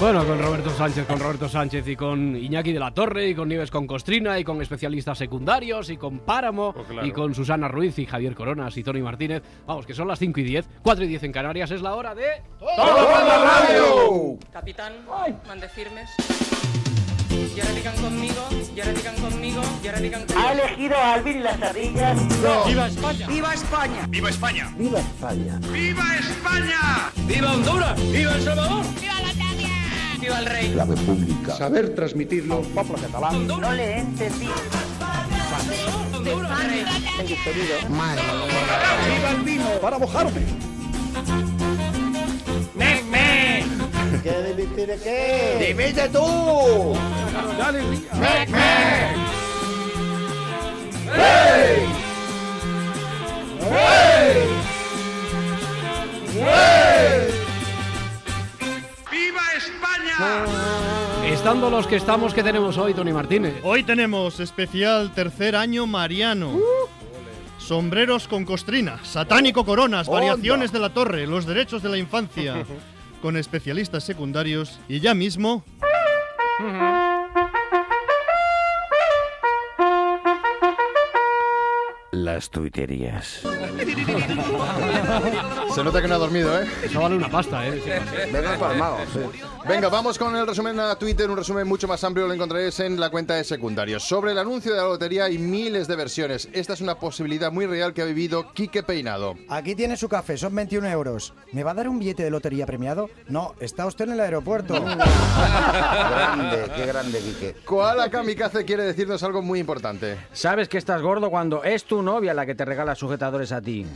Bueno, con Roberto Sánchez, con Roberto Sánchez y con Iñaki de la Torre y con Nieves con Costrina y con especialistas secundarios y con Páramo Oh, claro. y con Susana Ruiz y Javier Coronas y Tony Martínez. Vamos, que son las 5 y 10, 4 y 10 en Canarias, es la hora de... Capitán, mande firmes. Y ahora digan conmigo, y ahora digan conmigo, y ahora digan conmigo. Ha elegido a Alvin y las ardillas. ¡Viva España! ¡Viva España! ¡Viva España! ¡Viva España! ¡Viva España! ¡Viva Honduras! ¡Viva El Salvador! ¡Viva el rey! La República. Saber transmitirlo. No le he entendido. ¡Viva el rey! ¡Viva el vino para mojarme! ¿Qué dimite de qué? ¡Dimite tú! ¡Viva España! Estando los que estamos, que tenemos hoy, Tony Martínez? Hoy tenemos especial tercer año mariano. Sombreros con costrina, satánico coronas, variaciones de la torre, los derechos de la infancia, con especialistas secundarios y ya mismo Las tuiterías. Se nota que no ha dormido, ¿eh? Eso vale una pasta, ¿eh? Venga, palmado. Venga, vamos con el resumen a Twitter. Un resumen mucho más amplio lo encontraréis en la cuenta de secundarios. Sobre el anuncio de la lotería hay miles de versiones. Esta es una posibilidad muy real que ha vivido Quique Peinado. Aquí tiene su café, son 21 euros. ¿Me va a dar un billete de lotería premiado? No, está usted en el aeropuerto. grande, qué grande, Quique. Koala Kamikaze quiere decirnos algo muy importante. Sabes que estás gordo cuando es tu novia la que te regala sujetadores a ti.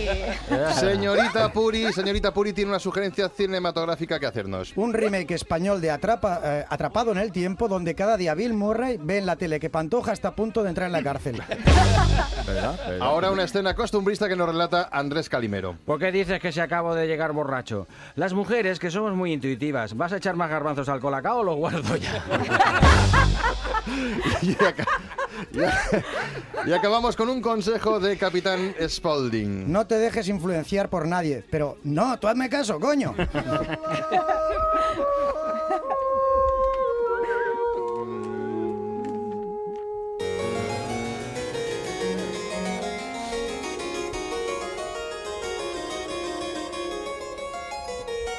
Señorita Puri, señorita Puri tiene una sugerencia cinematográfica que hacernos. Un remake español de Atrapa- eh, Atrapado en el Tiempo, donde cada día Bill Murray ve en la tele que Pantoja está a punto de entrar en la cárcel. Ahora una escena costumbrista que nos relata Andrés Calimero. ¿Por qué dices que se acabo de llegar borracho? Las mujeres, que somos muy intuitivas, ¿vas a echar más garbanzos al colacao o los guardo ya? Y, y acabamos con un consejo de Capitán Spaulding. No te dejes influenciar por nadie, pero no, tú hazme caso, coño.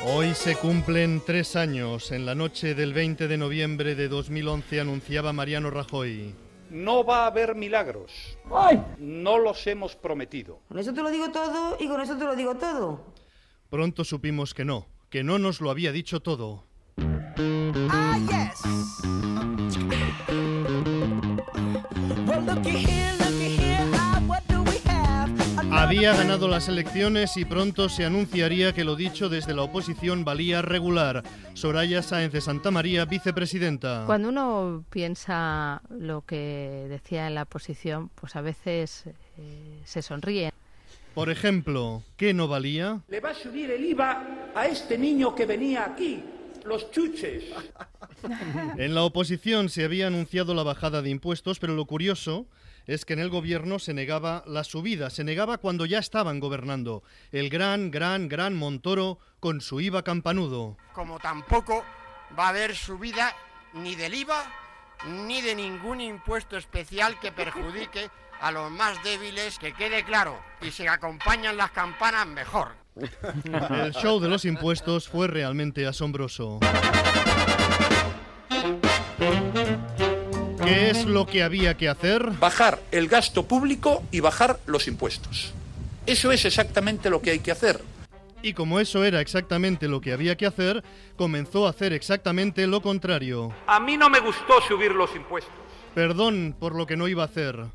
Hoy se cumplen tres años. En la noche del 20 de noviembre de 2011 anunciaba Mariano Rajoy. No va a haber milagros. No los hemos prometido. Con eso te lo digo todo y con eso te lo digo todo. Pronto supimos que no, que no nos lo había dicho todo. Había ganado las elecciones y pronto se anunciaría que lo dicho desde la oposición valía regular. Soraya Sáenz de Santa María, vicepresidenta. Cuando uno piensa lo que decía en la posición, pues a veces eh, se sonríe. Por ejemplo, ¿qué no valía? Le va a subir el IVA a este niño que venía aquí. Los chuches. En la oposición se había anunciado la bajada de impuestos, pero lo curioso es que en el gobierno se negaba la subida, se negaba cuando ya estaban gobernando. El gran, gran, gran Montoro con su IVA campanudo. Como tampoco va a haber subida ni del IVA ni de ningún impuesto especial que perjudique a los más débiles, que quede claro. Y si acompañan las campanas, mejor. El show de los impuestos fue realmente asombroso. ¿Qué es lo que había que hacer? Bajar el gasto público y bajar los impuestos. Eso es exactamente lo que hay que hacer. Y como eso era exactamente lo que había que hacer, comenzó a hacer exactamente lo contrario. A mí no me gustó subir los impuestos. Perdón por lo que no iba a hacer.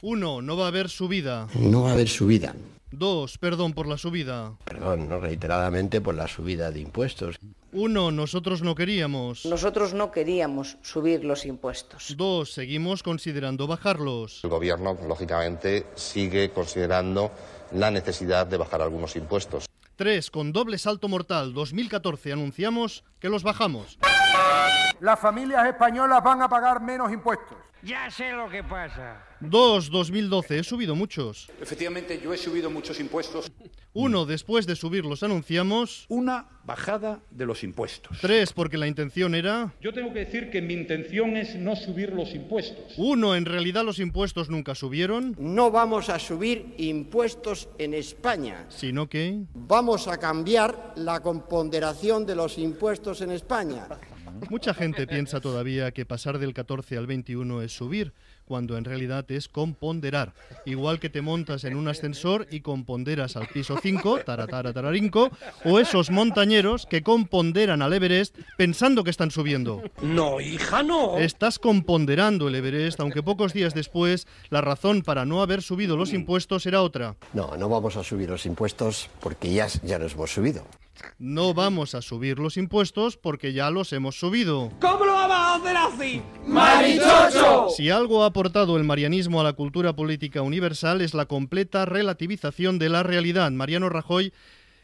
Uno, no va a haber subida. No va a haber subida. Dos, perdón por la subida. Perdón, no reiteradamente por la subida de impuestos. Uno, nosotros no queríamos. Nosotros no queríamos subir los impuestos. Dos, seguimos considerando bajarlos. El gobierno, lógicamente, sigue considerando la necesidad de bajar algunos impuestos. Tres, con doble salto mortal, 2014 anunciamos que los bajamos. Las familias españolas van a pagar menos impuestos. Ya sé lo que pasa. 2. 2012. He subido muchos. Efectivamente, yo he subido muchos impuestos. 1. Después de subirlos anunciamos. Una bajada de los impuestos. 3. Porque la intención era. Yo tengo que decir que mi intención es no subir los impuestos. 1. En realidad los impuestos nunca subieron. No vamos a subir impuestos en España. Sino que. Vamos a cambiar la componderación de los impuestos en España. Mucha gente piensa todavía que pasar del 14 al 21 es subir, cuando en realidad es componderar. Igual que te montas en un ascensor y componderas al piso 5, taratara tararinco, o esos montañeros que componderan al Everest pensando que están subiendo. No, hija, no. Estás componderando el Everest, aunque pocos días después la razón para no haber subido los impuestos era otra. No, no vamos a subir los impuestos porque ya, ya los hemos subido. No vamos a subir los impuestos porque ya los hemos subido. ¿Cómo lo vamos a hacer así? ¡Marichocho! Si algo ha aportado el marianismo a la cultura política universal es la completa relativización de la realidad. Mariano Rajoy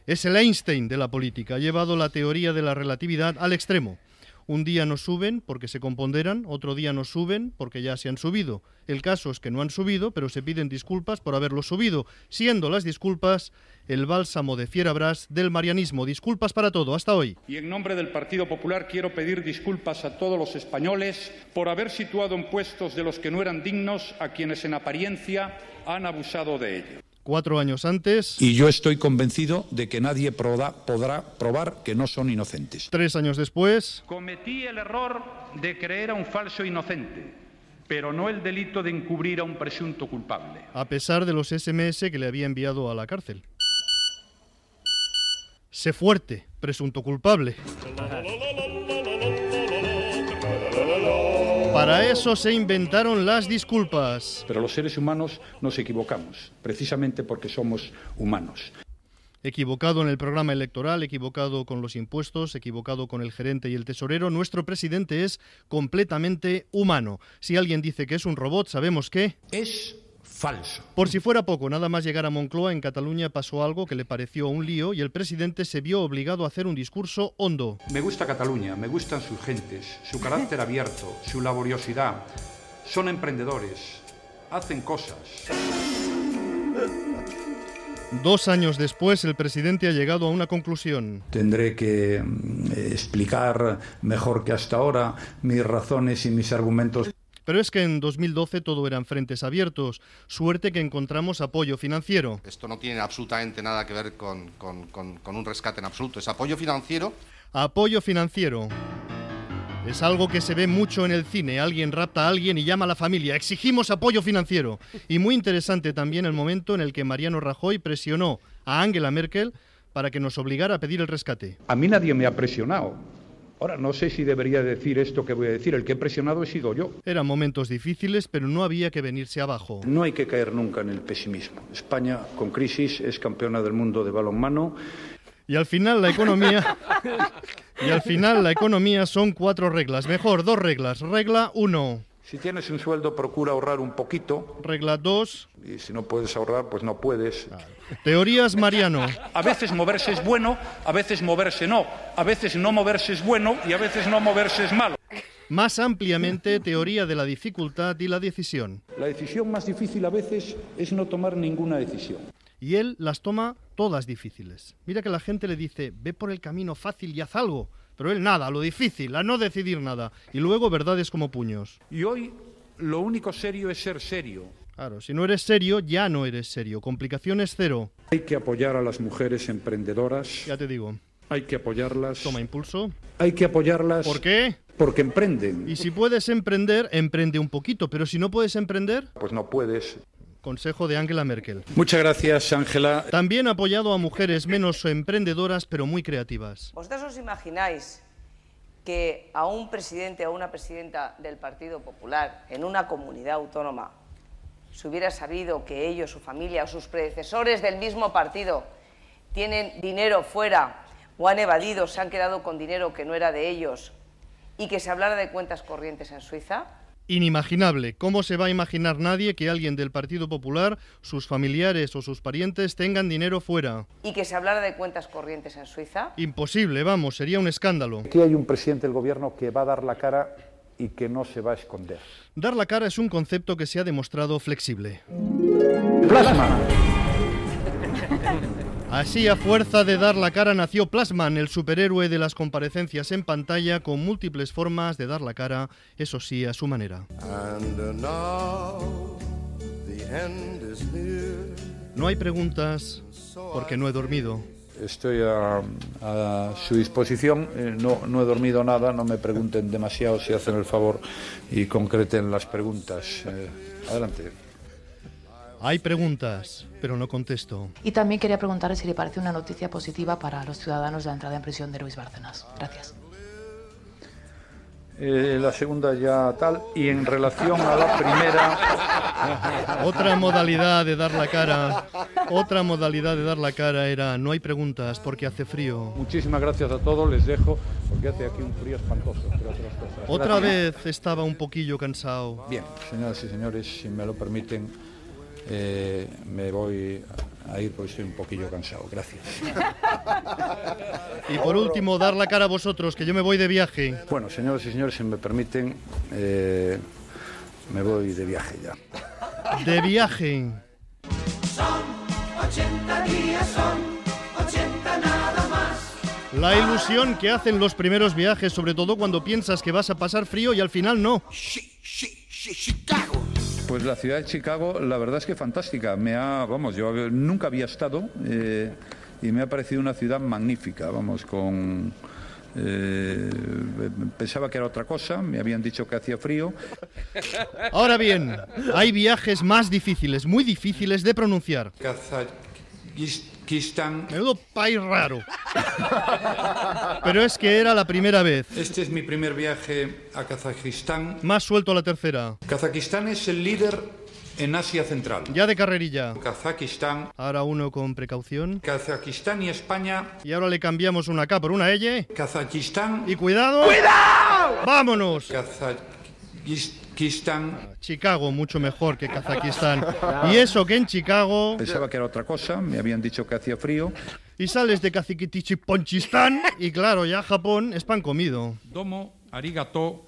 es el Einstein de la política. Ha llevado la teoría de la relatividad al extremo. Un día nos suben porque se componderan, otro día nos suben porque ya se han subido. El caso es que no han subido, pero se piden disculpas por haberlo subido, siendo las disculpas el bálsamo de Fierabras del marianismo. Disculpas para todo, hasta hoy. Y en nombre del Partido Popular quiero pedir disculpas a todos los españoles por haber situado en puestos de los que no eran dignos a quienes en apariencia han abusado de ello. Cuatro años antes. Y yo estoy convencido de que nadie podrá, podrá probar que no son inocentes. Tres años después. Cometí el error de creer a un falso inocente, pero no el delito de encubrir a un presunto culpable. A pesar de los SMS que le había enviado a la cárcel. Sé fuerte, presunto culpable. Para eso se inventaron las disculpas. Pero los seres humanos nos equivocamos, precisamente porque somos humanos. Equivocado en el programa electoral, equivocado con los impuestos, equivocado con el gerente y el tesorero, nuestro presidente es completamente humano. Si alguien dice que es un robot, sabemos que... Es falso. Por si fuera poco, nada más llegar a Moncloa, en Cataluña pasó algo que le pareció un lío y el presidente se vio obligado a hacer un discurso hondo. Me gusta Cataluña, me gustan sus gentes, su carácter abierto, su laboriosidad. Son emprendedores, hacen cosas. Dos años después, el presidente ha llegado a una conclusión. Tendré que mm, explicar mejor que hasta ahora mis razones y mis argumentos. Pero es que en 2012 todo eran frentes abiertos. Suerte que encontramos apoyo financiero. Esto no tiene absolutamente nada que ver con, con, con, con un rescate en absoluto. Es apoyo financiero. Apoyo financiero. Es algo que se ve mucho en el cine. Alguien rapta a alguien y llama a la familia. Exigimos apoyo financiero. Y muy interesante también el momento en el que Mariano Rajoy presionó a Angela Merkel para que nos obligara a pedir el rescate. A mí nadie me ha presionado. Ahora, no sé si debería decir esto que voy a decir. El que he presionado he sido yo. Eran momentos difíciles, pero no había que venirse abajo. No hay que caer nunca en el pesimismo. España, con crisis, es campeona del mundo de balonmano. Y al final la economía... y al final la economía son cuatro reglas. Mejor, dos reglas. Regla uno. Si tienes un sueldo, procura ahorrar un poquito. Regla 2. Y si no puedes ahorrar, pues no puedes. Teorías Mariano. A veces moverse es bueno, a veces moverse no. A veces no moverse es bueno y a veces no moverse es malo. Más ampliamente, teoría de la dificultad y la decisión. La decisión más difícil a veces es no tomar ninguna decisión. Y él las toma todas difíciles. Mira que la gente le dice, ve por el camino fácil y haz algo. Pero él nada, lo difícil, a no decidir nada. Y luego verdades como puños. Y hoy lo único serio es ser serio. Claro, si no eres serio, ya no eres serio. Complicaciones cero. Hay que apoyar a las mujeres emprendedoras. Ya te digo. Hay que apoyarlas. Toma impulso. Hay que apoyarlas. ¿Por qué? Porque emprenden. Y si puedes emprender, emprende un poquito. Pero si no puedes emprender... Pues no puedes. Consejo de Angela Merkel. Muchas gracias, Ángela. También ha apoyado a mujeres menos emprendedoras, pero muy creativas. ¿Vosotros os imagináis que a un presidente o una presidenta del Partido Popular en una comunidad autónoma se hubiera sabido que ellos, su familia o sus predecesores del mismo partido tienen dinero fuera o han evadido, se han quedado con dinero que no era de ellos y que se hablara de cuentas corrientes en Suiza? Inimaginable. ¿Cómo se va a imaginar nadie que alguien del Partido Popular, sus familiares o sus parientes tengan dinero fuera? ¿Y que se hablara de cuentas corrientes en Suiza? Imposible, vamos, sería un escándalo. Aquí hay un presidente del gobierno que va a dar la cara y que no se va a esconder. Dar la cara es un concepto que se ha demostrado flexible. Plasma. Así, a fuerza de dar la cara, nació Plasman, el superhéroe de las comparecencias en pantalla, con múltiples formas de dar la cara, eso sí, a su manera. And now the end is near. No hay preguntas porque no he dormido. Estoy a, a su disposición, eh, no, no he dormido nada, no me pregunten demasiado si hacen el favor y concreten las preguntas. Eh, adelante. Hay preguntas, pero no contesto. Y también quería preguntarle si le parece una noticia positiva para los ciudadanos la entrada en prisión de Luis Bárcenas. Gracias. Eh, la segunda ya tal, y en relación a la primera... Otra modalidad de dar la cara, otra modalidad de dar la cara era no hay preguntas porque hace frío. Muchísimas gracias a todos, les dejo, porque hace aquí un frío espantoso. entre otras cosas. Otra Gracias. vez estaba un poquillo cansado. Bien, señoras y señores, si me lo permiten, eh, me voy a ir porque estoy un poquillo cansado. Gracias. Y por último, dar la cara a vosotros, que yo me voy de viaje. Bueno, señoras y señores, si me permiten, eh, me voy de viaje ya. De viaje. Son 80 días, son 80 nada más. La ilusión que hacen los primeros viajes, sobre todo cuando piensas que vas a pasar frío y al final no. Pues la ciudad de Chicago, la verdad es que fantástica. Me ha, vamos, yo nunca había estado eh, y me ha parecido una ciudad magnífica. Vamos, con eh, pensaba que era otra cosa. Me habían dicho que hacía frío. Ahora bien, hay viajes más difíciles, muy difíciles de pronunciar. Kazajistán. Menudo país raro. Pero es que era la primera vez. Este es mi primer viaje a Kazajistán. Más suelto a la tercera. Kazajistán es el líder en Asia Central. Ya de carrerilla. Kazajistán. Ahora uno con precaución. Kazajistán y España. Y ahora le cambiamos una K por una L. Kazajistán. Y cuidado. ¡Cuidado! ¡Vámonos! Kazajistán. Chicago mucho mejor que Kazajistán. Y eso que en Chicago. Pensaba que era otra cosa. Me habían dicho que hacía frío. Y sales de Kazikitichiponchistán y claro, ya Japón es pan comido. Domo, arigato,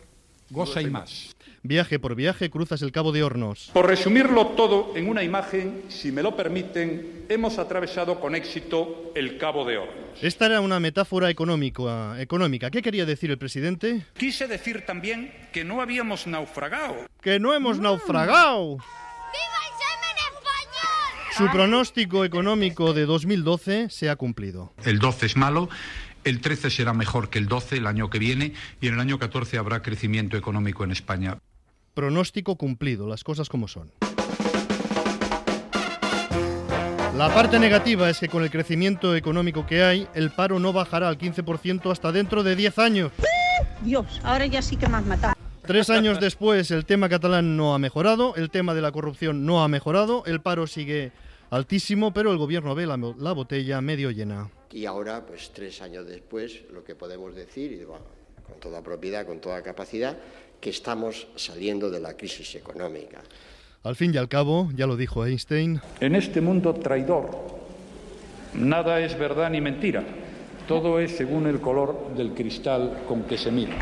gozaimasu. Viaje por viaje cruzas el Cabo de Hornos. Por resumirlo todo en una imagen, si me lo permiten, hemos atravesado con éxito el Cabo de Hornos. Esta era una metáfora económica. económica. ¿Qué quería decir el presidente? Quise decir también que no habíamos naufragado. Que no hemos naufragado. Su pronóstico económico de 2012 se ha cumplido. El 12 es malo, el 13 será mejor que el 12 el año que viene y en el año 14 habrá crecimiento económico en España. Pronóstico cumplido, las cosas como son. La parte negativa es que con el crecimiento económico que hay, el paro no bajará al 15% hasta dentro de 10 años. Dios, ahora ya sí que me has matado. Tres años después, el tema catalán no ha mejorado, el tema de la corrupción no ha mejorado, el paro sigue altísimo, pero el gobierno ve la, la botella medio llena. Y ahora, pues tres años después, lo que podemos decir, y bueno, con toda propiedad, con toda capacidad, que estamos saliendo de la crisis económica. Al fin y al cabo, ya lo dijo Einstein, En este mundo traidor, nada es verdad ni mentira. Todo es según el color del cristal con que se mira.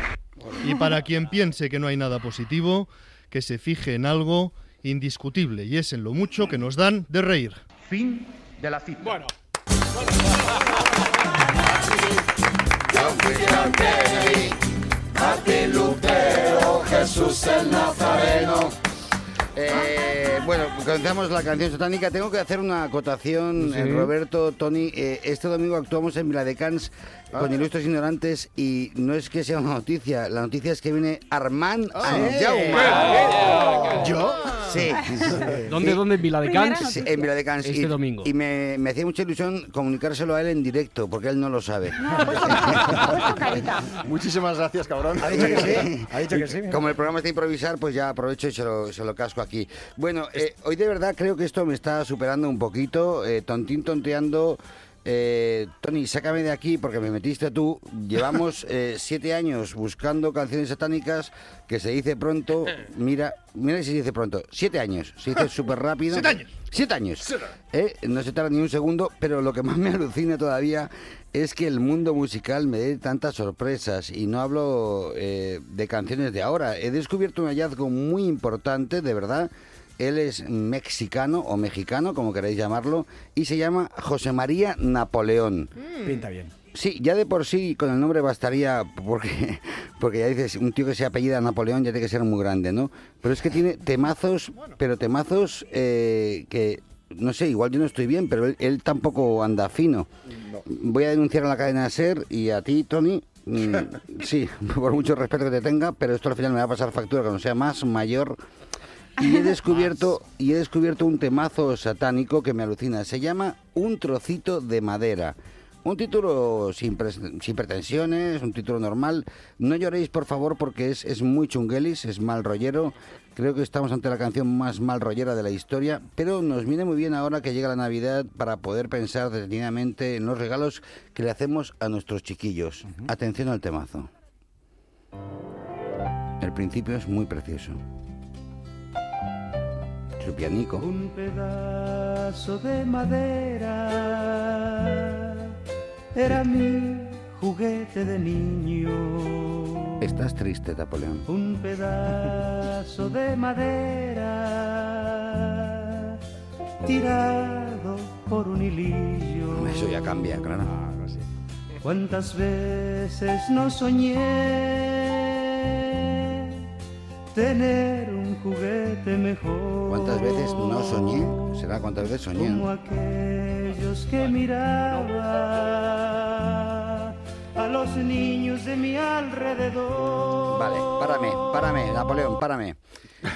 y para quien piense que no hay nada positivo, que se fije en algo indiscutible, y es en lo mucho que nos dan de reír. Fin de la cita. Bueno. Jesús el Nazareno. Eh, bueno, comenzamos la canción satánica. Tengo que hacer una acotación, Sí. eh, Roberto, Tony. Eh, este domingo actuamos en Viladecans con Ah. Ilustres Ignorantes y no es que sea una noticia. La noticia es que viene Armand. Anjaume. ¿Yo? Sí. ¿Dónde, dónde? ¿En Viladecans? Sí, en Viladecans. Este y, domingo. Y me, me hacía mucha ilusión comunicárselo a él en directo, porque él no lo sabe. Muchísimas gracias, cabrón. Ha dicho que sí. Ha dicho que sí. Como el programa está a improvisar, pues ya aprovecho y se lo, se lo casco aquí. Bueno, eh, hoy de verdad creo que esto me está superando un poquito. eh, tontín tonteando. Eh, Tony, sácame de aquí porque me metiste tú. Llevamos eh, siete años buscando canciones satánicas que se dice pronto. Mira, mira si se dice pronto. Siete años. Se dice súper rápido. Siete años. Siete años. Eh, no se tarda ni un segundo, pero lo que más me alucina todavía es que el mundo musical me dé tantas sorpresas. Y no hablo eh, de canciones de ahora. He descubierto un hallazgo muy importante, de verdad. Él es mexicano o mexicano, como queráis llamarlo, y se llama José María Napoleón. Pinta bien. Sí, ya de por sí con el nombre bastaría, porque, porque ya dices, un tío que se apellida Napoleón ya tiene que ser muy grande, ¿no? Pero es que tiene temazos, pero temazos eh, que, no sé, igual yo no estoy bien, pero él, él tampoco anda fino. Voy a denunciar a la cadena SER y a ti, Tony. mm, sí, por mucho respeto que te tenga, pero esto al final me va a pasar factura cuando sea más mayor. Y he descubierto, y he descubierto un temazo satánico que me alucina. Se llama Un trocito de madera. Un título sin, pretensiones, un título normal. No lloréis, por favor, porque es, es muy chunguelis, es mal rollero. Creo que estamos ante la canción más mal rollera de la historia, pero nos viene muy bien ahora que llega la Navidad para poder pensar detenidamente en los regalos que le hacemos a nuestros chiquillos. Atención al temazo. El principio es muy precioso. Su pianico. Un pedazo de madera era mi juguete de niño. Estás triste, Napoleón. Un pedazo de madera tirado por un hilillo. Eso ya cambia, claro. ¿Cuántas veces no soñé tener un juguete mejor? ¿Cuántas veces no soñé? ¿Será cuántas veces soñé? Como aquellos que miraba a los niños de mi alrededor. Párame, párame, Napoleón, párame.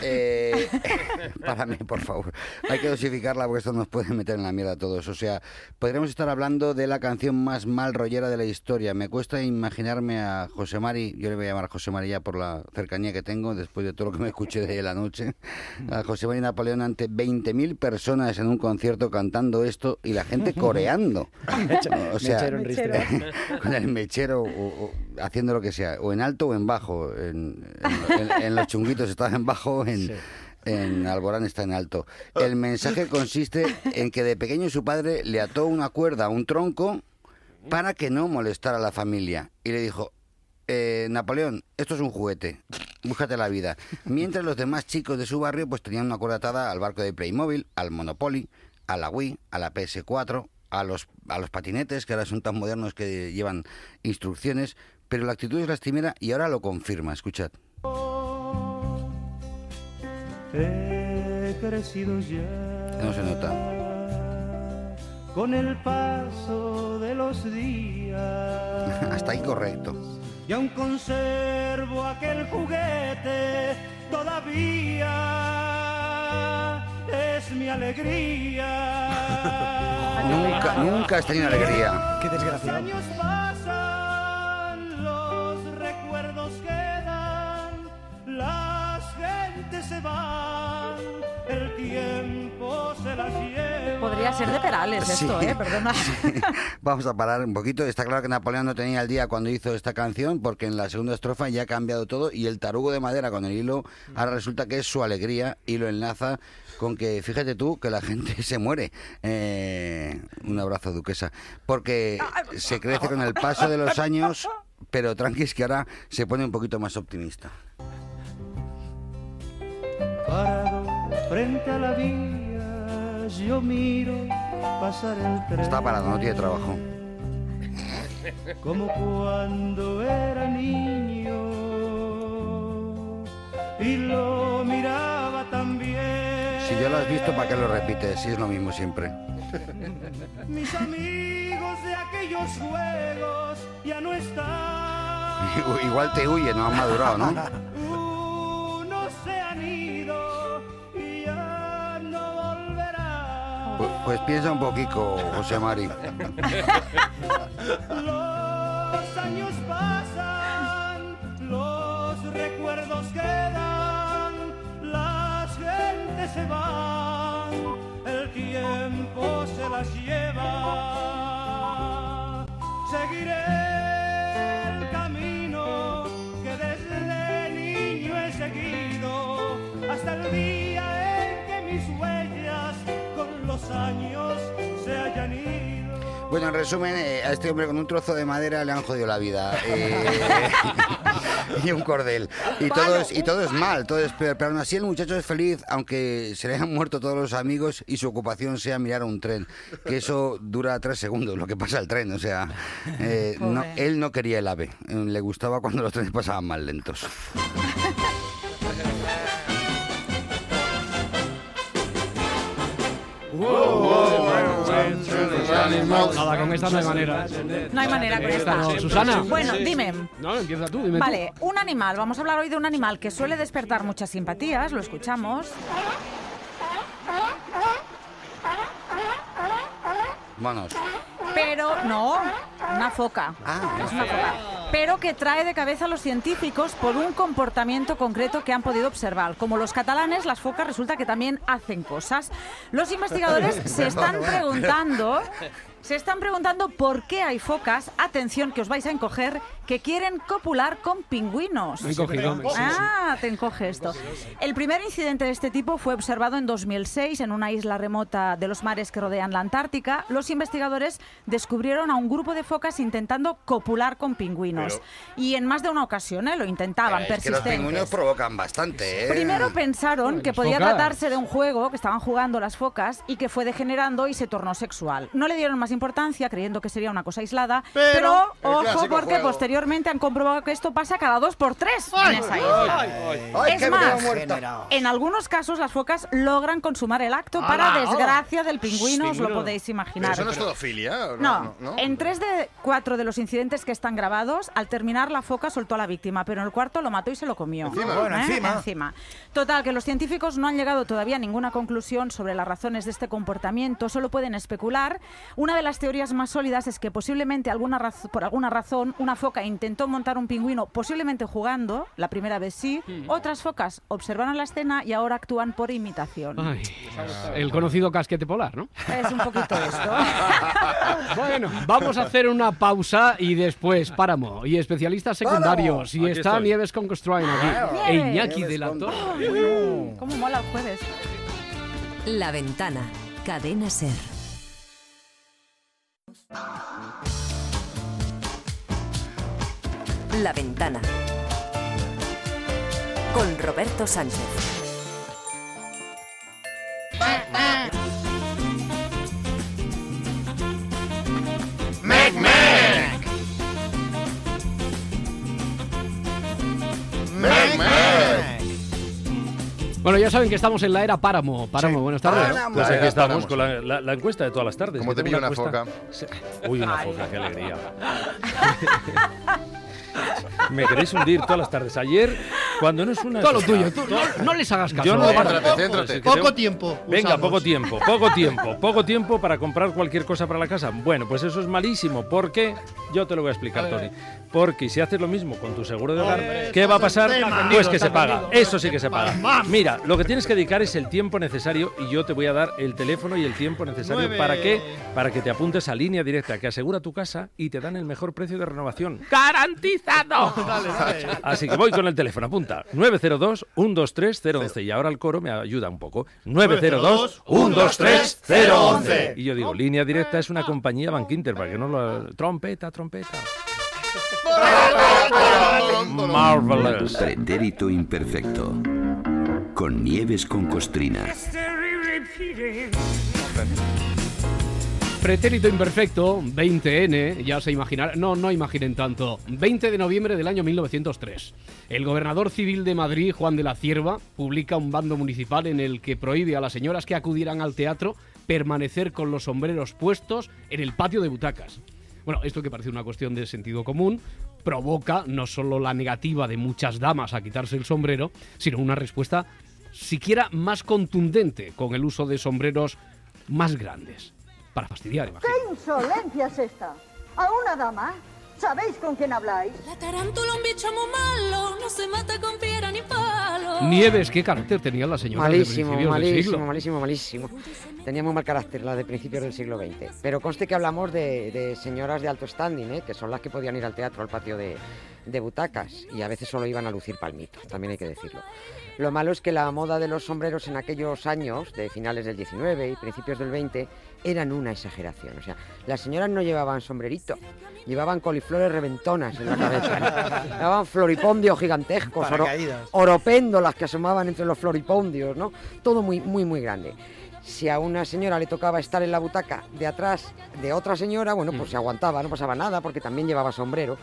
Eh, párame, por favor. Hay que dosificarla porque esto nos puede meter en la mierda a todos. O sea, podríamos estar hablando de la canción más mal rollera de la historia. Me cuesta imaginarme a José Mari, yo le voy a llamar a José Mari ya por la cercanía que tengo, después de todo lo que me escuché de la noche, a José Mari Napoleón ante 20.000 personas en un concierto cantando esto y la gente coreando. O sea, Mechero en con el mechero o- o haciendo lo que sea, o en alto o en bajo. En, en- en- en los chunguitos está en bajo, en, en Alborán está en alto. El mensaje consiste en que de pequeño su padre le ató una cuerda a un tronco para que no molestara a la familia. Y le dijo, eh, Napoleón, esto es un juguete, búscate la vida. Mientras los demás chicos de su barrio pues tenían una cuerda atada al barco de Playmobil, al Monopoly, a la Wii, a la PS4, a los, a los patinetes, que ahora son tan modernos que llevan instrucciones, pero la actitud es lastimera y ahora lo confirma, escuchad. He crecido ya No se nota. con el paso de los días. Hasta ahí correcto. Y aún conservo aquel juguete todavía. Es mi alegría. Nunca, nunca has tenido alegría. Qué desgraciado. Se van, el tiempo se las lleva. Podría ser de Perales esto, Sí. ¿eh? Perdona. Vamos a parar un poquito. Está claro que Napoleón no tenía el día cuando hizo esta canción, porque en la segunda estrofa ya ha cambiado todo y el tarugo de madera con el hilo ahora resulta que es su alegría y lo enlaza con que, fíjate tú, que la gente se muere. Eh, un abrazo, duquesa. Porque se crece con el paso de los años, pero tranquis que ahora se pone un poquito más optimista. Parado frente a la vía, yo miro pasar el tren. Está parado, no tiene trabajo. Como cuando era niño y lo miraba también. Si ya lo has visto, ¿para qué lo repites? Si es lo mismo siempre. Mis amigos de aquellos juegos ya no están. Igual te huye, no ha madurado, ¿no? Han ido y ya no volverán. Pues, pues piensa un poquito, José Mari. Los años pasan, en resumen, eh, a este hombre con un trozo de madera le han jodido la vida. eh, y un cordel. Y todo, es, y todo es mal, todo es peor. Pero aún así el muchacho es feliz, aunque se le han muerto todos los amigos y su ocupación sea mirar a un tren. Que eso dura tres segundos, lo que pasa el tren. O sea, eh, no- él no quería el ave. Le gustaba cuando los trenes pasaban más lentos. Nada, con esta no hay manera. No hay manera con Esta no. Susana. Bueno, dime. No, empieza tú, dime tú. Vale, un animal. Vamos a hablar hoy de un animal que suele despertar muchas simpatías, lo escuchamos. Vámonos. Pero no, una foca. Es una foca. Pero que trae de cabeza a los científicos por un comportamiento concreto que han podido observar. Como los catalanes, las focas resulta que también hacen cosas. Los investigadores se están preguntando, se están preguntando por qué hay focas, atención que os vais a encoger, que quieren copular con pingüinos. Me he encogido, me- sí, sí. Ah, te encoge esto. El primer incidente de este tipo fue observado en 2006 en una isla remota de los mares que rodean la Antártica. Los investigadores descubrieron a un grupo de focas intentando copular con pingüinos. Pero- y en más de una ocasión ¿eh? lo intentaban, Es que los pingüinos provocan bastante, ¿eh? Primero pensaron que podía tratarse de un juego que estaban jugando las focas y que fue degenerando y se tornó sexual. No le dieron más importancia creyendo que sería una cosa aislada, Pero- ojo porque juego. posteriormente han comprobado que esto pasa cada dos por tres en esa isla. ay, es más, en algunos casos las focas logran consumar el acto para desgracia del pingüino, os lo podéis Pero imaginar. eso no es zoofilia, ¿o No, no, en tres de cuatro de los incidentes que están grabados, al terminar la foca soltó a la víctima, pero en el cuarto lo mató y se lo comió. Encima. Bueno, encima. Total, que los científicos no han llegado todavía a ninguna conclusión sobre las razones de este comportamiento, solo pueden especular. Una de las teorías más sólidas es que posiblemente alguna raz- por alguna razón una foca intentó montar un pingüino, posiblemente jugando, la primera vez sí, otras focas observaron la escena y ahora actúan por imitación. Ay, el conocido casquete polar, ¿no? Es un poquito esto. Bueno, vamos a hacer una pausa y después páramo y especialistas secundarios. Y Aquí está estoy. Nieves con Constrain aquí. E. Iñaki de la Torre. ¿Cómo mola el jueves? La ventana. Cadena Ser. La ventana. Con Roberto Sánchez. ¡Mec, mec! ¡Mec, mec! Bueno, ya saben que estamos en la era Páramo. Páramo, buenas tardes. Pues aquí estamos con la, la- la encuesta de todas las tardes. ¿Cómo que te pilla una encuesta- foca? Uy, una foca, qué alegría. Me queréis hundir todas las tardes. Ayer, cuando no es una... Todo lo tuyo, tú no, no les hagas caso. Yo no Céntrate, poco, céntrate. es que Poco tiempo. Venga, usamos. poco tiempo, poco tiempo, poco tiempo para comprar cualquier cosa para la casa. Bueno, pues eso es malísimo. ¿Por qué? Yo te lo voy a explicar, Tony. Porque si haces lo mismo con tu seguro de hogar, ¿qué va a pasar? tema. Pues que se paga. Eso sí que se paga. Mira, lo que tienes que dedicar es el tiempo necesario y yo te voy a dar el teléfono y el tiempo necesario Nueve. para que para que te apuntes a línea directa que asegura tu casa y te dan el mejor precio de renovación. ¡Garantizado! Así que voy con el teléfono, apunta. 902-123-011. Y ahora el coro me ayuda un poco. 902-123-011. Y yo digo, línea directa es una compañía Bankinter, para que no lo... Trompeta, trompeta. Marvelous. Pretérito imperfecto. Con Nieves con Costrina. Pretérito imperfecto, 20N, ya se imaginarán. No, no imaginen tanto. 20 de noviembre del año 1903. El gobernador civil de Madrid, Juan de la Cierva, publica un bando municipal en el que prohíbe a las señoras que acudieran al teatro permanecer con los sombreros puestos en el patio de butacas. Bueno, esto que parece una cuestión de sentido común, provoca no solo la negativa de muchas damas a quitarse el sombrero, sino una respuesta siquiera más contundente con el uso de sombreros más grandes. Para fastidiar, imagino. ¿Qué insolencia es esta? ¿A una dama? ¿Sabéis con quién habláis? La tarántula, un bicho muy malo, no se mata con piedra ni palo. Nieves, ¿qué carácter tenía la señora Malísimo, de principios del malísimo, siglo? malísimo, malísimo. Tenía muy mal carácter la de principios del siglo XX. Pero conste que hablamos de, de señoras de alto standing, ¿eh? que son las que podían ir al teatro, al patio de, de butacas, y a veces solo iban a lucir palmitos, también hay que decirlo. Lo malo es que la moda de los sombreros en aquellos años, de finales del 19 y principios del 20, eran una exageración. O sea, las señoras no llevaban sombrerito, llevaban coliflores reventonas en la cabeza. llevaban floripondios gigantescos, oro- oropéndolas que asomaban entre los floripondios, ¿no? Todo muy, muy, muy grande. Si a una señora le tocaba estar en la butaca de atrás de otra señora, bueno, pues se aguantaba, no pasaba nada, porque también llevaba sombrero.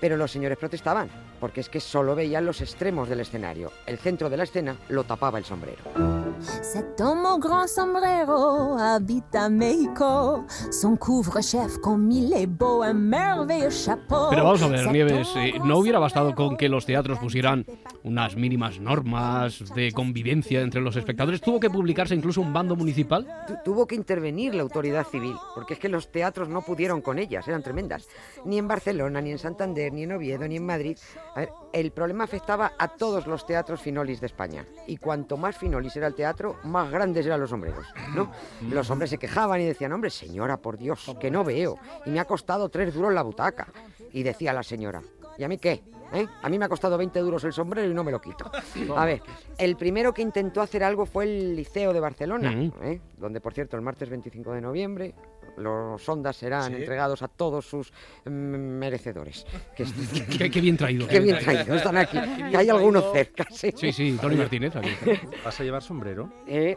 Pero los señores protestaban, porque es que solo veían los extremos del escenario. El centro de la escena lo tapaba el sombrero. Cet homme au grand sombrero habite à Mexico. Son couvre-chef comme il est beau, un merveilleux chapeau. Pero vamos a ver, Nieves, eh, ¿no hubiera bastado con que los teatros pusieran unas mínimas normas de convivencia entre los espectadores? ¿Tuvo que publicarse incluso un bando municipal? Tu- tuvo que intervenir la autoridad civil, porque es que los teatros no pudieron con ellas, eran tremendas. Ni en Barcelona, ni en Santander, ni en Oviedo, ni en Madrid. A ver, el problema afectaba a todos los teatros finolis de España. Y cuanto más finolis era el teatro, más grandes eran los sombreros. ¿no? Los hombres se quejaban y decían, hombre, señora, por Dios, que no veo. Y me ha costado tres duros la butaca. Y decía la señora, ¿y a mí qué? ¿Eh? A mí me ha costado 20 duros el sombrero y no me lo quito. A ver, el primero que intentó hacer algo fue el Liceo de Barcelona, ¿eh? donde, por cierto, el martes 25 de noviembre los ondas serán Sí. entregados a todos sus mm, merecedores. Que Qué, qué bien traído. Qué bien traído, están aquí. Que hay algunos cerca, sí. Sí, sí, Tony Martínez aquí. ¿Vas a llevar sombrero? Eh,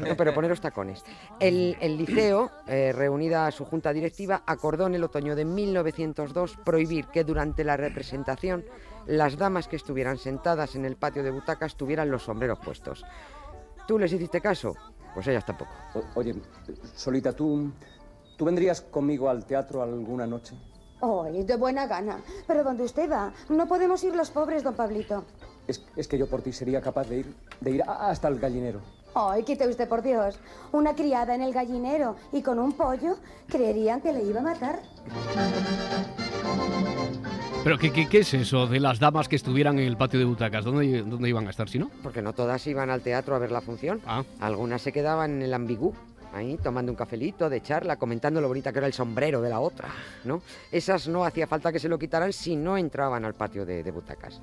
no, pero poneros tacones. El, el liceo, eh, reunida a su junta directiva, acordó en el otoño de 1902 prohibir que durante la representación las damas que estuvieran sentadas en el patio de butacas tuvieran los sombreros puestos. ¿Tú les hiciste caso? Pues ellas tampoco. oye, Solita, ¿tú, ¿tú vendrías conmigo al teatro alguna noche? Hoy, de buena gana. Pero donde usted va, no podemos ir los pobres, don Pablito. Es, es que yo por ti sería capaz de ir, de ir a- hasta el gallinero. Ay, quite usted, por Dios. Una criada en el gallinero y con un pollo, creerían que le iba a matar. ¿Pero qué, qué, qué es eso de las damas que estuvieran en el patio de butacas? ¿Dónde, dónde iban a estar, si no? Porque no todas iban al teatro a ver la función. Algunas se quedaban en el ambigú, ahí tomando un cafelito de charla, comentando lo bonita que era el sombrero de la otra, ¿no? Esas no hacía falta que se lo quitaran si no entraban al patio de, de butacas.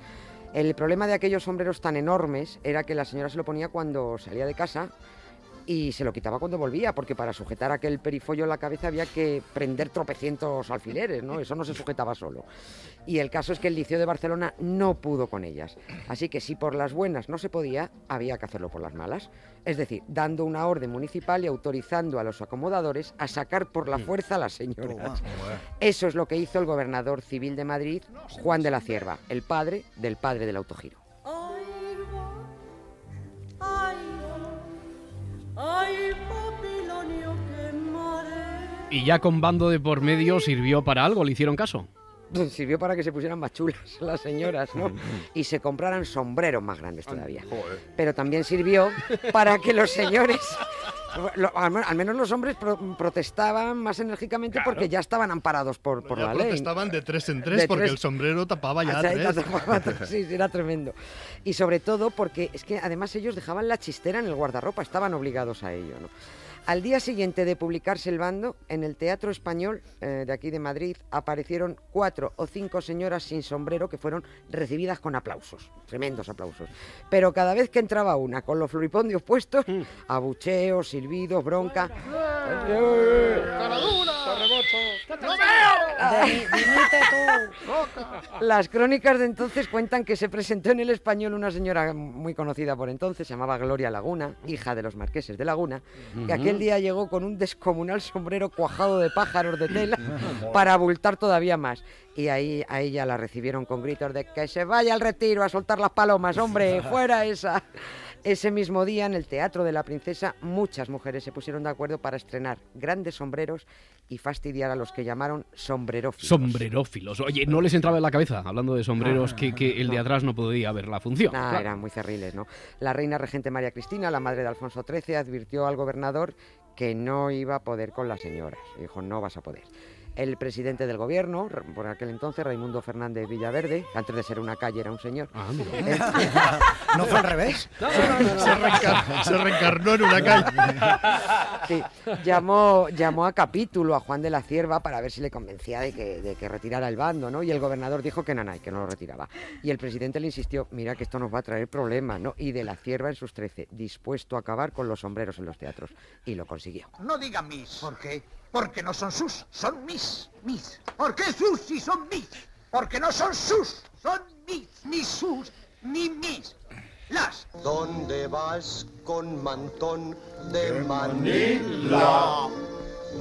El problema de aquellos sombreros tan enormes era que la señora se lo ponía cuando salía de casa y se lo quitaba cuando volvía, porque para sujetar aquel perifollo en la cabeza había que prender tropecientos alfileres, ¿no? Eso no se sujetaba solo. Y el caso es que el Liceo de Barcelona no pudo con ellas. Así que si por las buenas no se podía, había que hacerlo por las malas. Es decir, dando una orden municipal y autorizando a los acomodadores a sacar por la fuerza a las señoras. Eso es lo que hizo el gobernador civil de Madrid, Juan de la Cierva, el padre del padre del autogiro. Y ya con bando de por medio sirvió para algo, ¿le hicieron caso? Sirvió para que se pusieran más chulas las señoras, ¿no? Y se compraran sombreros más grandes todavía. Pero también sirvió para que los señores, lo- al, men- al menos los hombres, pro- protestaban más enérgicamente porque ya estaban amparados por, por Ya la ley. protestaban de tres en tres De porque tres- el sombrero tapaba ya O sea, tres. ya tapaba tres, sí, sí, era tremendo. Y sobre todo porque es que además ellos dejaban la chistera en el guardarropa, estaban obligados a ello, ¿no? Al día siguiente de publicarse el bando, en el Teatro Español eh, de aquí de Madrid aparecieron cuatro o cinco señoras sin sombrero que fueron recibidas con aplausos, tremendos aplausos. Pero cada vez que entraba una con los floripondios puestos, abucheos, silbidos, bronca. Las crónicas de entonces cuentan que se presentó en el español una señora muy conocida por entonces, se llamaba Gloria Laguna, hija de los marqueses de Laguna, que aquel día llegó con un descomunal sombrero cuajado de pájaros de tela para abultar todavía más. Y ahí a ella la recibieron con gritos de que se vaya al retiro a soltar las palomas, hombre, fuera esa. Ese mismo día, en el Teatro de la Princesa, muchas mujeres se pusieron de acuerdo para estrenar grandes sombreros y fastidiar a los que llamaron sombrerófilos. Sombrerófilos. Oye, ¿no les entraba en la cabeza, hablando de sombreros, que, que el de atrás no podía ver la función? Nah, Claro. eran muy cerriles, ¿no? La reina regente María Cristina, la madre de Alfonso XIII, advirtió al gobernador que no iba a poder con las señoras. Dijo, no vas a poder. El presidente del gobierno, por aquel entonces, Raimundo Fernández Villaverde, antes de ser una calle era un señor. ¿No fue al revés? Se, reencar- se reencarnó en una calle. Sí, llamó, llamó a capítulo a Juan de la Cierva para ver si le convencía de que, de que retirara el bando, ¿no? Y el gobernador dijo que no, no, que no lo retiraba. Y el presidente le insistió, mira que esto nos va a traer problemas, ¿no? Y de la Cierva en sus trece, dispuesto a acabar con los sombreros en los teatros. Y lo consiguió. No diga mis. ¿Por qué? Porque no son sus, son mis, mis. ¿Por qué sus si son mis? Porque no son sus, son mis, ni sus, ni mis. Las. ¿Dónde vas con mantón de Manila?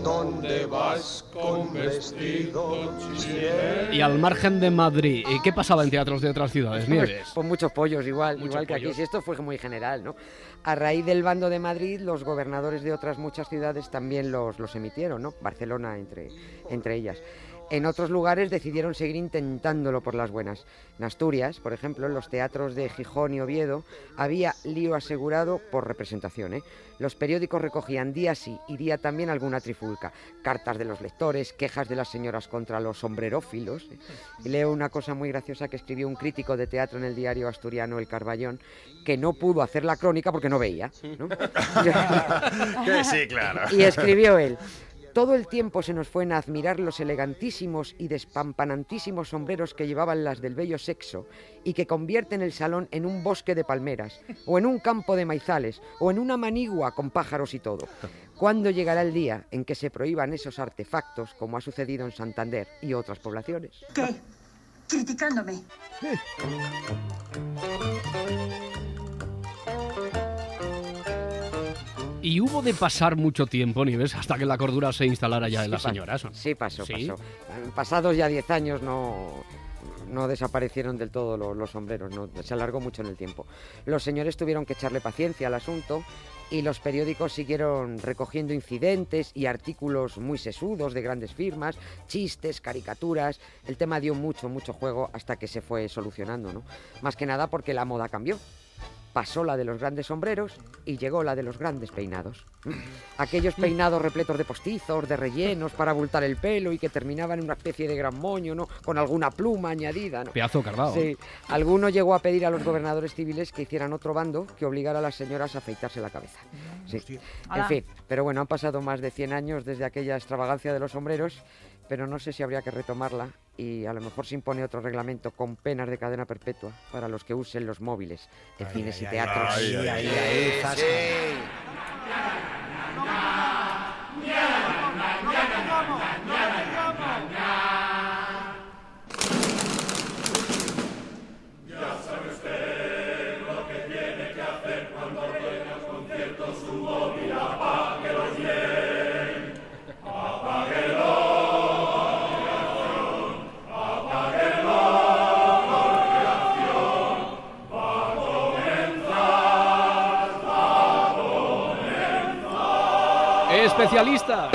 ¿Dónde vas con vestido? Y al margen de Madrid, ¿y ¿qué pasaba en teatros de otras ciudades, Nieves? Pues muchos pollos igual, Muchos igual que aquí. Si esto fue muy general, ¿no? A raíz del bando de Madrid, los gobernadores de otras muchas ciudades también los, los emitieron, ¿no? Barcelona entre, entre ellas. En otros lugares decidieron seguir intentándolo por las buenas. En Asturias, por ejemplo, en los teatros de Gijón y Oviedo, había lío asegurado por representación. ¿eh? Los periódicos recogían día sí y día también alguna trifulca. Cartas de los lectores, quejas de las señoras contra los sombrerófilos. ¿eh? Y leo una cosa muy graciosa que escribió un crítico de teatro en el diario asturiano El Carballón, que no pudo hacer la crónica porque no veía. sí, claro. Y escribió él. Todo el tiempo se nos fue en admirar los elegantísimos y despampanantísimos sombreros que llevaban las del bello sexo y que convierten el salón en un bosque de palmeras, o en un campo de maizales, o en una manigua con pájaros y todo. ¿Cuándo llegará el día en que se prohíban esos artefactos, como ha sucedido en Santander y otras poblaciones? ¿Qué? Criticándome. Y hubo de pasar mucho tiempo, Nieves, hasta que la cordura se instalara ya en las señoras. Sí, pasó, ¿Sí? pasó. Pasados ya 10 años no, no desaparecieron del todo lo- los, sombreros, no, se alargó mucho en el tiempo. Los señores tuvieron que echarle paciencia al asunto y los periódicos siguieron recogiendo incidentes y artículos muy sesudos de grandes firmas, chistes, caricaturas. El tema dio mucho, mucho juego hasta que se fue solucionando, ¿no? Más que nada porque la moda cambió. Pasó la de los grandes sombreros y llegó la de los grandes peinados. ¿Mm? Aquellos peinados repletos de postizos, de rellenos para abultar el pelo y que terminaban en una especie de gran moño, ¿no? Con alguna pluma añadida, ¿no? Pedazo cardado. Sí. Alguno llegó a pedir a los gobernadores civiles que hicieran otro bando que obligara a las señoras a afeitarse la cabeza. Sí. En fin, pero bueno, han pasado más de 100 años desde aquella extravagancia de los sombreros, pero no sé si habría que retomarla y a lo mejor se impone otro reglamento con penas de cadena perpetua para los que usen los móviles de cines y teatros. ay, Especialistas.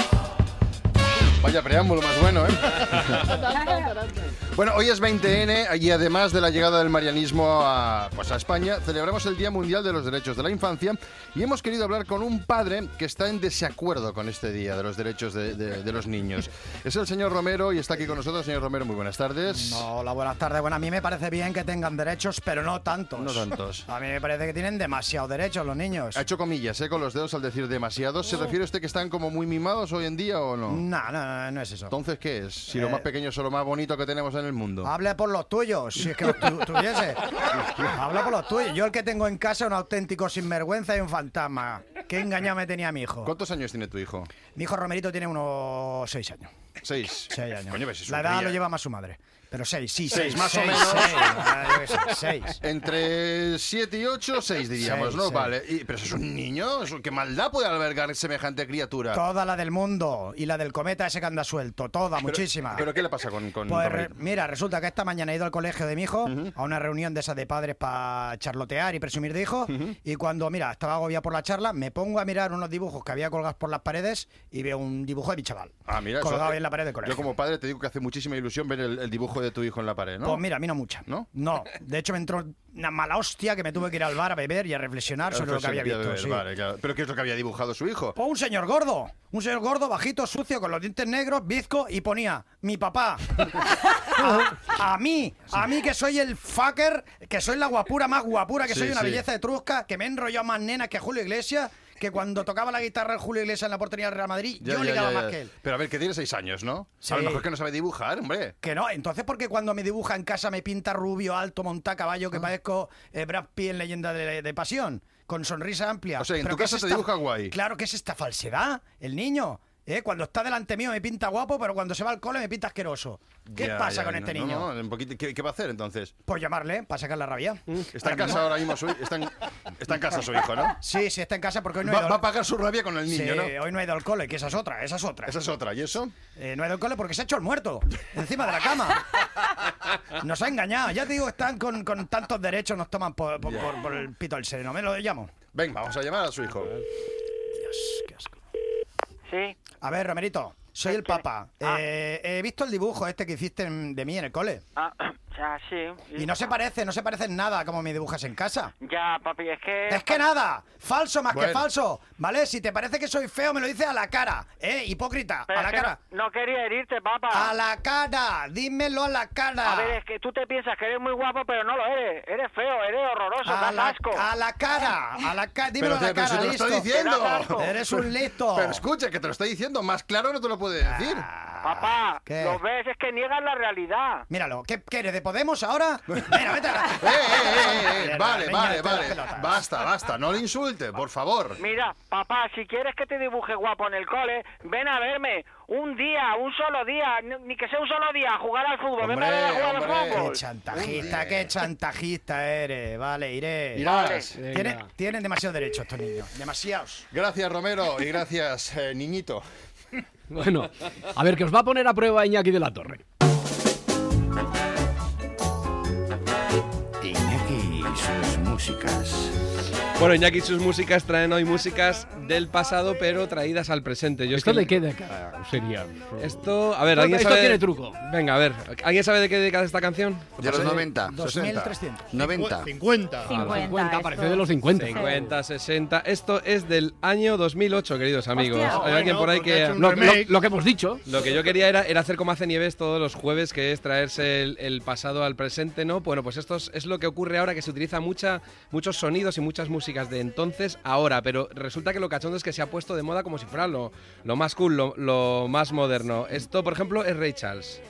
Vaya preámbulo más bueno, ¿eh? Bueno, hoy es 20N y además de la llegada del marianismo a, pues a España, celebramos el Día Mundial de los Derechos de la Infancia y hemos querido hablar con un padre que está en desacuerdo con este Día de los Derechos de, de- de los Niños. Es el señor Romero y está aquí con nosotros. Señor Romero, muy buenas tardes. No, hola, buenas tardes. Bueno, a mí me parece bien que tengan derechos, pero no tantos. No tantos. A mí me parece que tienen demasiados derechos los niños. Ha hecho comillas ¿eh? con los dedos al decir demasiados. ¿Se refiere usted que están como muy mimados hoy en día o no? No, no, no, no es eso. Entonces, ¿qué es? Si lo Eh, más pequeño es lo más bonito que tenemos en el mundo. Hable por los tuyos, si es que los tu- tuviese. Habla por los tuyos. Yo el que tengo en casa un auténtico sinvergüenza y un fantasma. Qué engañado me tenía mi hijo. ¿Cuántos años tiene tu hijo? Mi hijo Romerito tiene unos seis años. Seis. Seis años. Coño, ves, es La edad cría. lo lleva más su madre. Pero seis, sí, Seis, seis. más o seis, menos. Seis, seis. Entre 7 y 8, 6 diríamos, Seis, ¿no? seis. Vale. Y- pero eso es un niño. Eso- ¿Qué maldad puede albergar semejante criatura? Toda la del mundo y la del cometa ese que anda suelto. Toda, Pero- muchísima. ¿Pero qué le pasa con, con Pues re- mira, resulta que esta mañana he ido al colegio de mi hijo a una reunión de esas de padres para charlotear y presumir de hijos. Y cuando, mira, estaba agobiado por la charla, me pongo a mirar unos dibujos que había colgados por las paredes y veo un dibujo de mi chaval. Ah, mira, eso- colgado ahí en la pared del colegio. Yo como padre te digo que hace muchísima ilusión ver el, el dibujo de tu hijo en la pared, ¿no? Pues mira, a mí no mucha. ¿No? No, de hecho me entró una mala hostia que me tuve que ir al bar a beber y a reflexionar sobre lo que había visto. de ver, sí. vale, claro. ¿Pero qué es lo que había dibujado su hijo? Pues un señor gordo, un señor gordo, bajito, sucio, con los dientes negros, bizco, y ponía, mi papá. A, a mí, a mí que soy el fucker, que soy la guapura más guapura, que Sí, soy una sí. belleza de trusca, que me he enrollado más nenas que Julio Iglesias, que cuando tocaba la guitarra el Julio Iglesias en la portería del Real Madrid, Ya, yo ya, ligaba ya, más que él. Pero a ver, que tiene seis años, ¿no? Sí. A lo mejor es que no sabe dibujar, hombre. Que no, entonces porque cuando me dibuja en casa me pinta rubio, alto, monta caballo, Ah. que parezco eh, Brad Pitt en Leyenda de, de Pasión, con sonrisa amplia. O sea, en Pero tu ¿qué casa esta- dibuja guay. Claro que es esta falsedad, el niño. ¿Eh? Cuando está delante mío me pinta guapo, pero cuando se va al cole me pinta asqueroso. ¿Qué Ya, pasa ya, con no, este no, niño? no, un poquito- ¿qué, qué va a hacer entonces? Pues llamarle para sacar la rabia. Está en casa ahora mismo su está en, está en casa su hijo, ¿no? Sí, sí, está en casa porque hoy no Va, ha ido... va a pagar su rabia con el niño, Sí, ¿no? hoy no ha ido al cole, que esa es otra, esa es otra. Esa es otra, ¿y eso? Eh, no ha ido al cole porque se ha hecho el muerto, encima de la cama. Nos ha engañado. Ya te digo, están con, con tantos derechos, nos toman por, por- Ya. por- por el pito del sereno. Me lo llamo. Venga, vamos a llamar a su hijo. Sí. A ver, Romerito, soy el Papa. Ah. Eh, he visto el dibujo este que hiciste de mí en el cole. Ah, sí. Y no se parece, no se parece en nada como me dibujas en casa. Ya, papi, es que... Es que nada, falso más que falso, ¿vale? Si te parece que soy feo, me lo dices a la cara, ¿eh? Hipócrita, Pero a la cara. No, no quería herirte, papá. A la cara, dímelo a la cara. A ver, es que tú te piensas que eres muy guapo, pero no lo eres. Eres feo, eres horroroso, A das la, asco. a la cara, a la cara, dímelo Pero, a la pero cara, si te lo estoy diciendo. Eres un listo. Pero escucha, que te lo estoy diciendo, más claro no te lo puede decir. Papá, ¿Qué? lo ves, es que niegas la realidad. Míralo, ¿qué, qué eres de Podemos ahora? Mira, vete a la... Eh, eh, eh, eh, Mierda, vale, vale, vale. Basta, basta, no le insulte, por favor. Mira, papá, si quieres que te dibuje guapo en el cole, ven a verme. Un día, un solo día, ni que sea un solo día, a jugar al fútbol. ven a ver a jugar al fútbol. Qué chantajista, qué chantajista eres. Vale, iré. Irás. Vale. Venga. Tienen, tienen demasiados derechos estos niños. Demasiados. Gracias, Romero, y gracias, eh, niñito. Bueno, a ver, que os va a poner a prueba Iñaki de la Torre. Músicas. Bueno, Iñaki y sus músicas traen hoy músicas del pasado, pero traídas al presente. Yo es ¿Esto que- de qué década sería? Esto, a ver, ¿alguien esto sabe? tiene truco. Venga, a ver, ¿alguien sabe de qué década es esta canción? De los 90. 2300. 90. 50. Ah, los 50, parece de los 50. 50, 60. Esto es del año 2008, queridos amigos. Hostia. Hay alguien Bueno, por ahí que. Lo- lo- lo que hemos dicho. Lo que yo quería era, era hacer como hace Nieves todos los jueves, que es traerse el, el pasado al presente, ¿no? Bueno, pues esto es, es lo que ocurre ahora, que se utiliza mucha, muchos sonidos y muchas músicas de entonces ahora, pero resulta que lo cachondo es que se ha puesto de moda como si fuera lo, lo más cool, lo, lo más moderno. Esto, por ejemplo, es Ray Charles.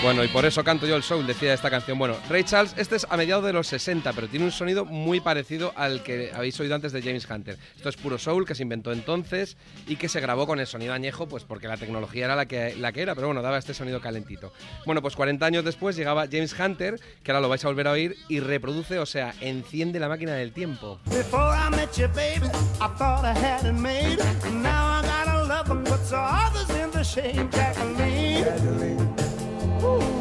Bueno, y por eso canto yo el soul, decía esta canción. Bueno, Ray Charles, este es a mediados de los 60, pero tiene un sonido muy parecido al que habéis oído antes de James Hunter. Esto es puro soul que se inventó entonces y que se grabó con el sonido añejo, pues porque la tecnología era la que, la que era, pero bueno, daba este sonido calentito. Bueno, pues 40 años después llegaba James Hunter, que ahora lo vais a volver a oír, y reproduce, o sea, enciende la máquina del tiempo. Ooh.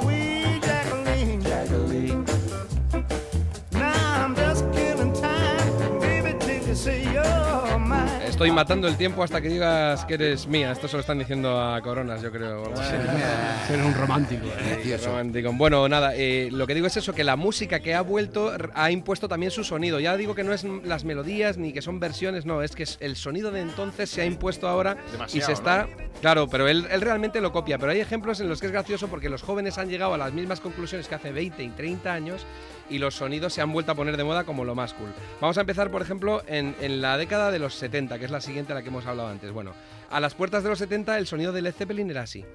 Estoy matando el tiempo hasta que digas que eres mía. Esto se lo están diciendo a Coronas, yo creo. Eres un romántico. Sí, romántico. Bueno, nada, eh, lo que digo es eso, que la música que ha vuelto ha impuesto también su sonido. Ya digo que no es las melodías ni que son versiones, no, es que el sonido de entonces se ha impuesto ahora y se está... Claro, pero él, él realmente lo copia, pero hay ejemplos en los que es gracioso porque los jóvenes han llegado a las mismas conclusiones que hace 20 y 30 años y los sonidos se han vuelto a poner de moda como lo más cool. Vamos a empezar, por ejemplo, en, en la década de los 70, que es la siguiente a la que hemos hablado antes. Bueno, a las puertas de los 70 el sonido de Led Zeppelin era así.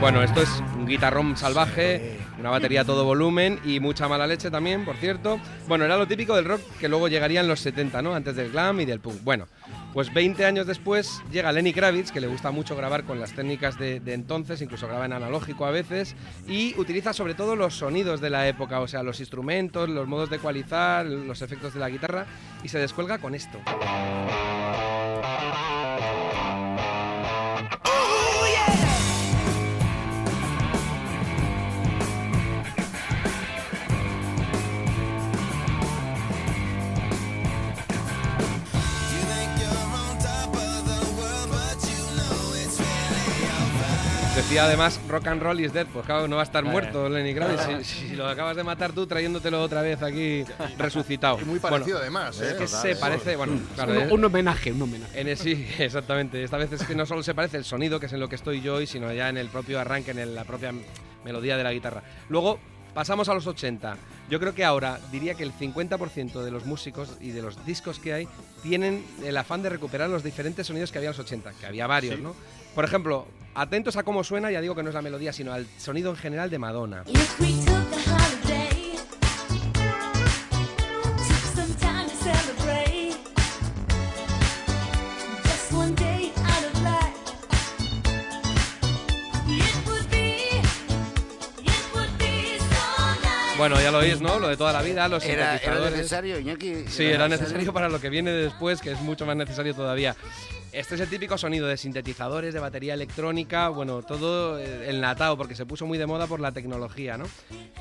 Bueno, esto es un guitarrón salvaje, una batería a todo volumen y mucha mala leche también, por cierto. Bueno, era lo típico del rock que luego llegaría en los 70, ¿no? Antes del glam y del punk. Bueno, Pues 20 años después llega Lenny Kravitz, que le gusta mucho grabar con las técnicas de, de entonces, incluso graba en analógico a veces, y utiliza sobre todo los sonidos de la época, o sea, los instrumentos, los modos de ecualizar, los efectos de la guitarra, y se descuelga con esto. Decía además rock and roll is dead, pues claro, no va a estar Eh. muerto Lenny Kravitz. Si, si lo acabas de matar tú trayéndotelo otra vez aquí resucitado. Y muy parecido además, ¿eh? Es que Total, se parece, bueno, claro, un, eh, un homenaje, un homenaje. en el- sí, exactamente. Esta vez es que no solo se parece el sonido, que es en lo que estoy yo hoy, sino ya en el propio arranque, en el- la propia melodía de la guitarra. Luego pasamos a los 80. Yo creo que ahora diría que el 50% de los músicos y de los discos que hay tienen el afán de recuperar los diferentes sonidos que había en los 80, que había varios, Sí. ¿no? Por ejemplo, atentos a cómo suena, ya digo que no es la melodía, sino al sonido en general de Madonna. Bueno, ya lo oís, ¿no? Lo de toda la vida, los Era, era sintetizadores. necesario, Iñaki. Sí, era necesario para lo que viene después, que es mucho más necesario todavía. Este es el típico sonido de sintetizadores, de batería electrónica, bueno, todo eh, enlatado, porque se puso muy de moda por la tecnología, ¿no?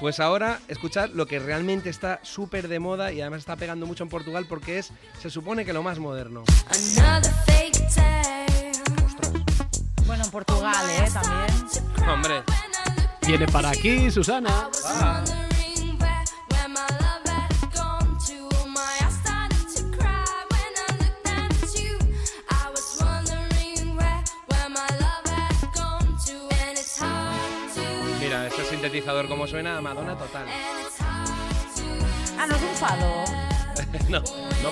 Pues ahora, escuchad lo que realmente está súper de moda y además está pegando mucho en Portugal porque es, se supone que lo más moderno. Another fake tale. Bueno, en Portugal, ¿eh? También. Hombre, Viene para aquí, Susana. Wondering sintetizador como suena a Madonna total. Ah, no es un fado. no,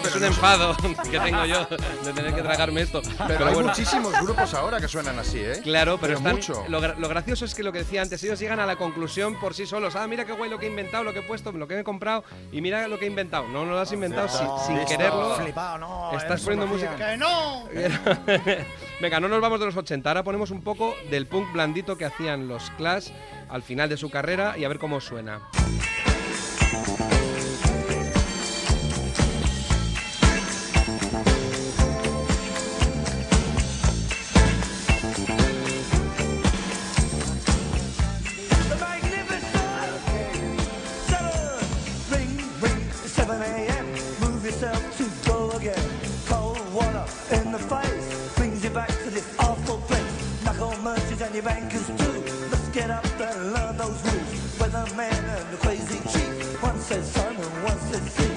es un enfado que tengo yo de tener que tragarme esto. Pero, hay bueno. muchísimos grupos ahora que suenan así, ¿eh? Claro, pero, están- mucho. Lo, gra- lo gracioso es que lo que decía antes, ellos llegan a la conclusión por sí solos. Ah, mira qué guay lo que he inventado, lo que he puesto, lo que me he comprado y mira lo que he inventado. No, no lo has inventado sin, quererlo. Flipado, no. Estás poniendo no música. ¡Que no! Venga, no nos vamos de los 80, ahora ponemos un poco del punk blandito que hacían los Clash al final de su carrera y a ver cómo suena.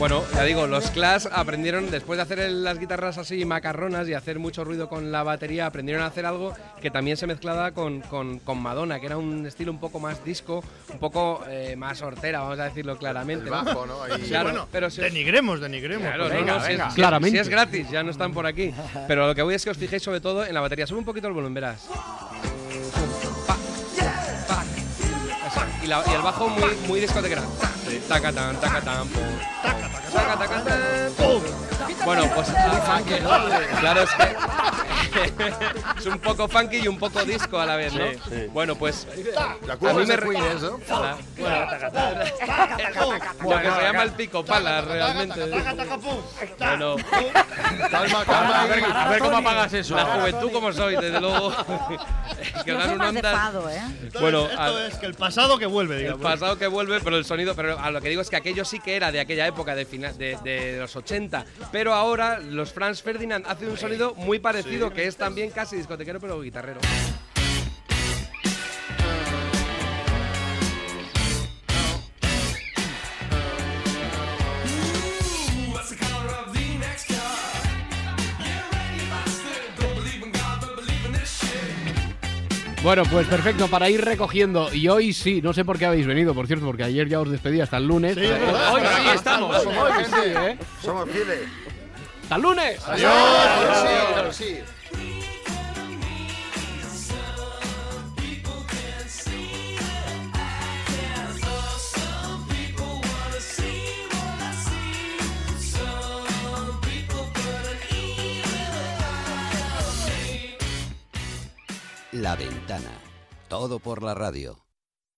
Bueno, ya digo, los Clash aprendieron, después de hacer las guitarras así macarronas y hacer mucho ruido con la batería, aprendieron a hacer algo que también se mezclaba con, con- con Madonna, que era un estilo un poco más disco, un poco eh, más hortera, vamos a decirlo claramente. El bajo, ¿no? Ahí- Claro, bueno, pero si os- denigremos, denigremos. Claro, pues no, venga, no, si venga. es- si, Claramente. si es gratis, ya no están por aquí. Pero lo que voy es que os fijéis sobre todo en la batería. Sube un poquito el volumen, verás. Y, la- y el bajo muy, muy discotequera. Taca, tan, taca, tan, pum. Taca, taca, tan, pum. Bueno, pues claro, es que es un poco funky y un poco disco a la vez, ¿no? Sí, sí. Bueno, pues La a mí me de re- Queen, eso. Hola. Lo que se llama el pico pala, realmente. Bueno, Calma, calma. A ver, a ver cómo apagas eso. la juventud como soy, desde luego. que dan un fado, ¿eh? Bueno, esto es que el pasado que vuelve, El digamos. pasado que vuelve, pero el sonido, pero a lo que digo es que aquello sí que era de aquella época, de, final, de, de los 80, pero ahora los Franz Ferdinand hacen un sonido muy parecido, que es también casi discotequero, pero guitarrero. Bueno, pues perfecto, para ir recogiendo. Y hoy sí, no sé por qué habéis venido, por cierto, porque ayer ya os despedí hasta el lunes. Sí, hoy sí estamos. Hoy sí, ¿eh? Somos fieles. El lunes! ¡Adiós! La Ventana. Todo por la radio.